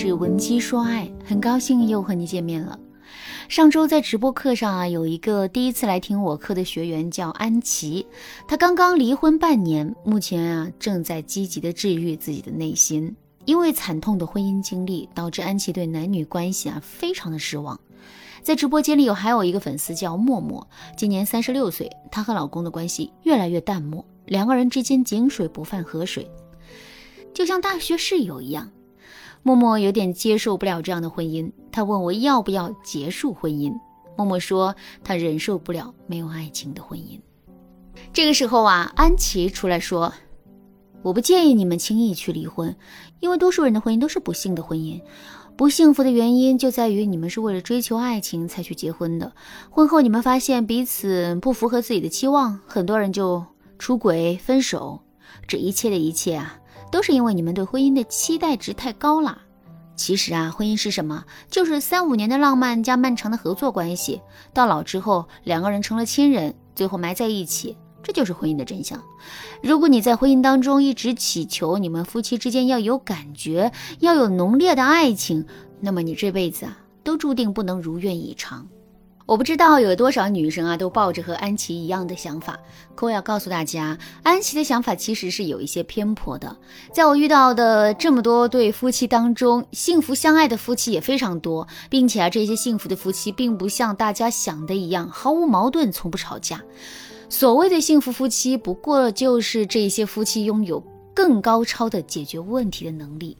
是文姬说爱，很高兴又和你见面了。上周在直播课上啊，有一个第一次来听我课的学员叫安琪，她刚刚离婚半年，目前啊正在积极的治愈自己的内心。因为惨痛的婚姻经历，导致安琪对男女关系啊非常的失望。在直播间里有还有一个粉丝叫默默，今年三十六岁，她和老公的关系越来越淡漠，两个人之间井水不犯河水，就像大学室友一样。默默有点接受不了这样的婚姻，他问我要不要结束婚姻。默默说他忍受不了没有爱情的婚姻。这个时候啊，安琪出来说：“我不建议你们轻易去离婚，因为多数人的婚姻都是不幸的婚姻。不幸福的原因就在于你们是为了追求爱情才去结婚的。婚后你们发现彼此不符合自己的期望，很多人就出轨分手。这一切的一切啊。”都是因为你们对婚姻的期待值太高了。其实啊，婚姻是什么？就是三五年的浪漫加漫长的合作关系，到老之后两个人成了亲人，最后埋在一起，这就是婚姻的真相。如果你在婚姻当中一直祈求你们夫妻之间要有感觉，要有浓烈的爱情，那么你这辈子啊，都注定不能如愿以偿。我不知道有多少女生啊，都抱着和安琪一样的想法。可我要告诉大家，安琪的想法其实是有一些偏颇的。在我遇到的这么多对夫妻当中，幸福相爱的夫妻也非常多，并且啊，这些幸福的夫妻并不像大家想的一样毫无矛盾，从不吵架。所谓的幸福夫妻，不过就是这些夫妻拥有更高超的解决问题的能力，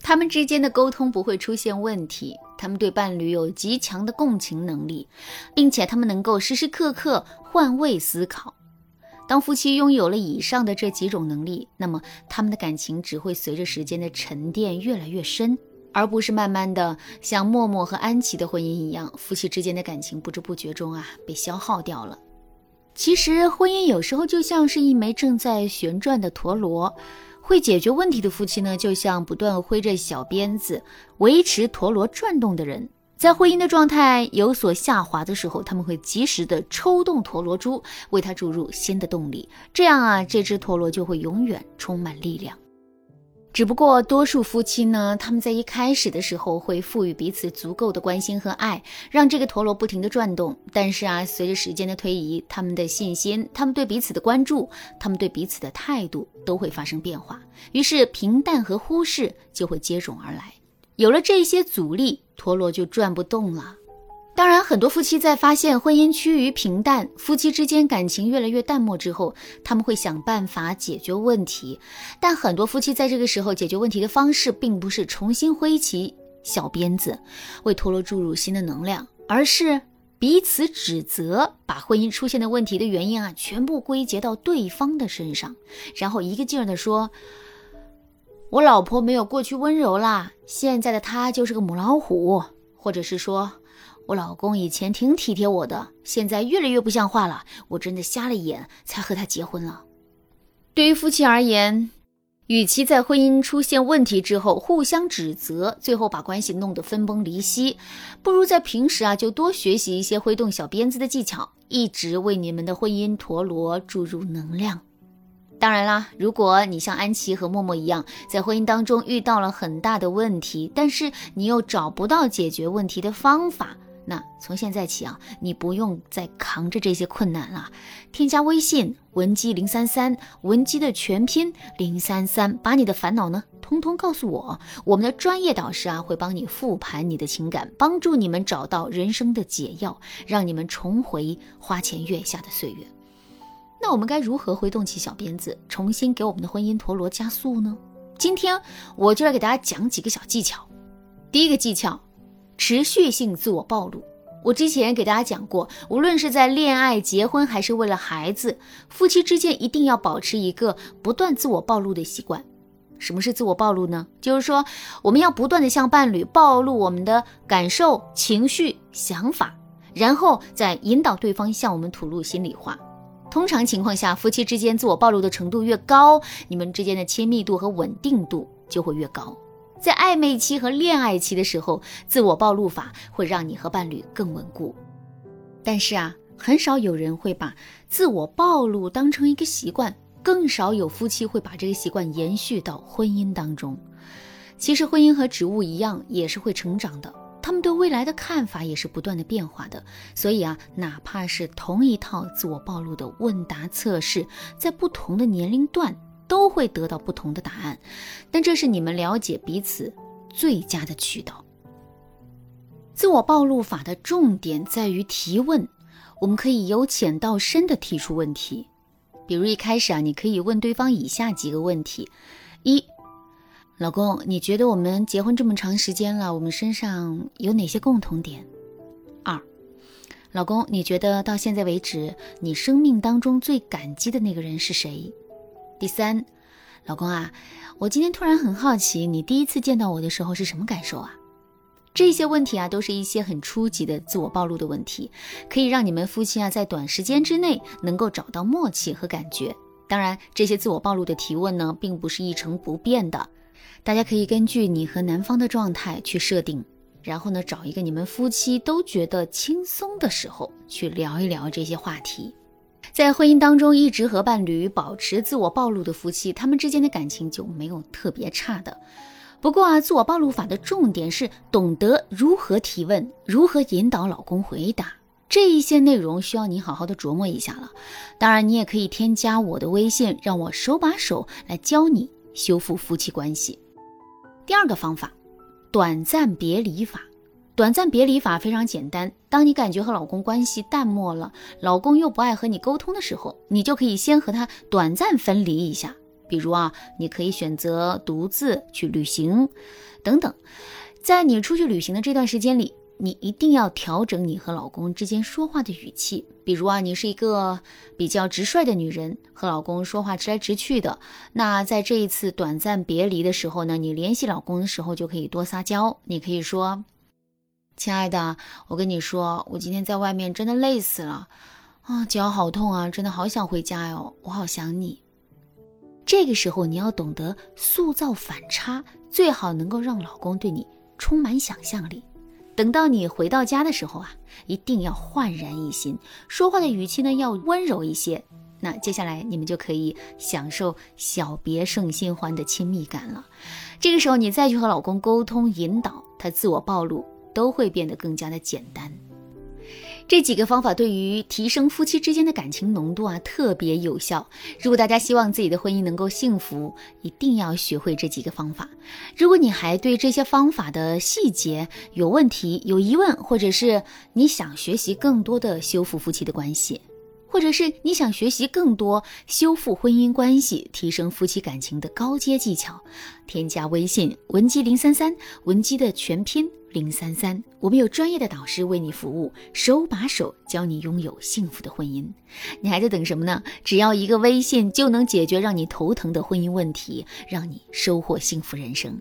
他们之间的沟通不会出现问题。他们对伴侣有极强的共情能力，并且他们能够时时刻刻换位思考。当夫妻拥有了以上的这几种能力，那么他们的感情只会随着时间的沉淀越来越深，而不是慢慢的像默默和安琪的婚姻一样，夫妻之间的感情不知不觉中啊被消耗掉了。其实婚姻有时候就像是一枚正在旋转的陀螺。会解决问题的夫妻呢，就像不断挥着小鞭子维持陀螺转动的人，在婚姻的状态有所下滑的时候，他们会及时的抽动陀螺珠，为它注入新的动力，这样啊，这只陀螺就会永远充满力量。只不过，多数夫妻呢，他们在一开始的时候会赋予彼此足够的关心和爱，让这个陀螺不停的转动。但是啊，随着时间的推移，他们的信心、他们对彼此的关注、他们对彼此的态度都会发生变化，于是平淡和忽视就会接踵而来。有了这些阻力，陀螺就转不动了。当然，很多夫妻在发现婚姻趋于平淡，夫妻之间感情越来越淡漠之后，他们会想办法解决问题。但很多夫妻在这个时候解决问题的方式，并不是重新挥起小鞭子，为陀螺注入新的能量，而是彼此指责，把婚姻出现的问题的原因啊，全部归结到对方的身上，然后一个劲儿的说：“我老婆没有过去温柔啦，现在的她就是个母老虎。”或者是说。我老公以前挺体贴我的，现在越来越不像话了。我真的瞎了眼才和他结婚了。对于夫妻而言，与其在婚姻出现问题之后互相指责，最后把关系弄得分崩离析，不如在平时啊就多学习一些挥动小鞭子的技巧，一直为你们的婚姻陀螺注入能量。当然啦，如果你像安琪和默默一样，在婚姻当中遇到了很大的问题，但是你又找不到解决问题的方法。那从现在起啊，你不用再扛着这些困难了。添加微信文姬零三三，文姬的全拼零三三，把你的烦恼呢，通通告诉我。我们的专业导师啊，会帮你复盘你的情感，帮助你们找到人生的解药，让你们重回花前月下的岁月。那我们该如何挥动起小鞭子，重新给我们的婚姻陀螺加速呢？今天我就来给大家讲几个小技巧。第一个技巧。持续性自我暴露，我之前给大家讲过，无论是在恋爱、结婚，还是为了孩子，夫妻之间一定要保持一个不断自我暴露的习惯。什么是自我暴露呢？就是说，我们要不断的向伴侣暴露我们的感受、情绪、想法，然后再引导对方向我们吐露心里话。通常情况下，夫妻之间自我暴露的程度越高，你们之间的亲密度和稳定度就会越高。在暧昧期和恋爱期的时候，自我暴露法会让你和伴侣更稳固。但是啊，很少有人会把自我暴露当成一个习惯，更少有夫妻会把这个习惯延续到婚姻当中。其实婚姻和植物一样，也是会成长的。他们对未来的看法也是不断的变化的。所以啊，哪怕是同一套自我暴露的问答测试，在不同的年龄段都会得到不同的答案。但这是你们了解彼此最佳的渠道。自我暴露法的重点在于提问，我们可以由浅到深的提出问题。比如一开始啊，你可以问对方以下几个问题：一，老公，你觉得我们结婚这么长时间了，我们身上有哪些共同点？二，老公，你觉得到现在为止，你生命当中最感激的那个人是谁？第三，老公啊，我今天突然很好奇，你第一次见到我的时候是什么感受啊？这些问题啊，都是一些很初级的自我暴露的问题，可以让你们夫妻啊在短时间之内能够找到默契和感觉。当然，这些自我暴露的提问呢，并不是一成不变的，大家可以根据你和男方的状态去设定，然后呢，找一个你们夫妻都觉得轻松的时候去聊一聊这些话题。在婚姻当中一直和伴侣保持自我暴露的夫妻，他们之间的感情就没有特别差的。不过啊，自我暴露法的重点是懂得如何提问，如何引导老公回答，这一些内容需要你好好的琢磨一下了。当然，你也可以添加我的微信，让我手把手来教你修复夫妻关系。第二个方法，短暂别离法。短暂别离法非常简单，当你感觉和老公关系淡漠了，老公又不爱和你沟通的时候，你就可以先和他短暂分离一下。比如啊，你可以选择独自去旅行，等等。在你出去旅行的这段时间里，你一定要调整你和老公之间说话的语气。比如啊，你是一个比较直率的女人，和老公说话直来直去的。那在这一次短暂别离的时候呢，你联系老公的时候就可以多撒娇。你可以说：“亲爱的，我跟你说，我今天在外面真的累死了，啊，脚好痛啊，真的好想回家哟，我好想你。”这个时候你要懂得塑造反差，最好能够让老公对你充满想象力。等到你回到家的时候啊，一定要焕然一新，说话的语气呢要温柔一些。那接下来你们就可以享受小别胜新欢的亲密感了。这个时候你再去和老公沟通引导他自我暴露，都会变得更加的简单。这几个方法对于提升夫妻之间的感情浓度啊特别有效。如果大家希望自己的婚姻能够幸福，一定要学会这几个方法。如果你还对这些方法的细节有问题、有疑问，或者是你想学习更多的修复夫妻的关系，或者是你想学习更多修复婚姻关系、提升夫妻感情的高阶技巧，添加微信文姬零三三，文姬的全拼。零三三，我们有专业的导师为你服务，手把手教你拥有幸福的婚姻。你还在等什么呢？只要一个微信就能解决让你头疼的婚姻问题，让你收获幸福人生。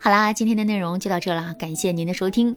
好啦，今天的内容就到这啦，感谢您的收听。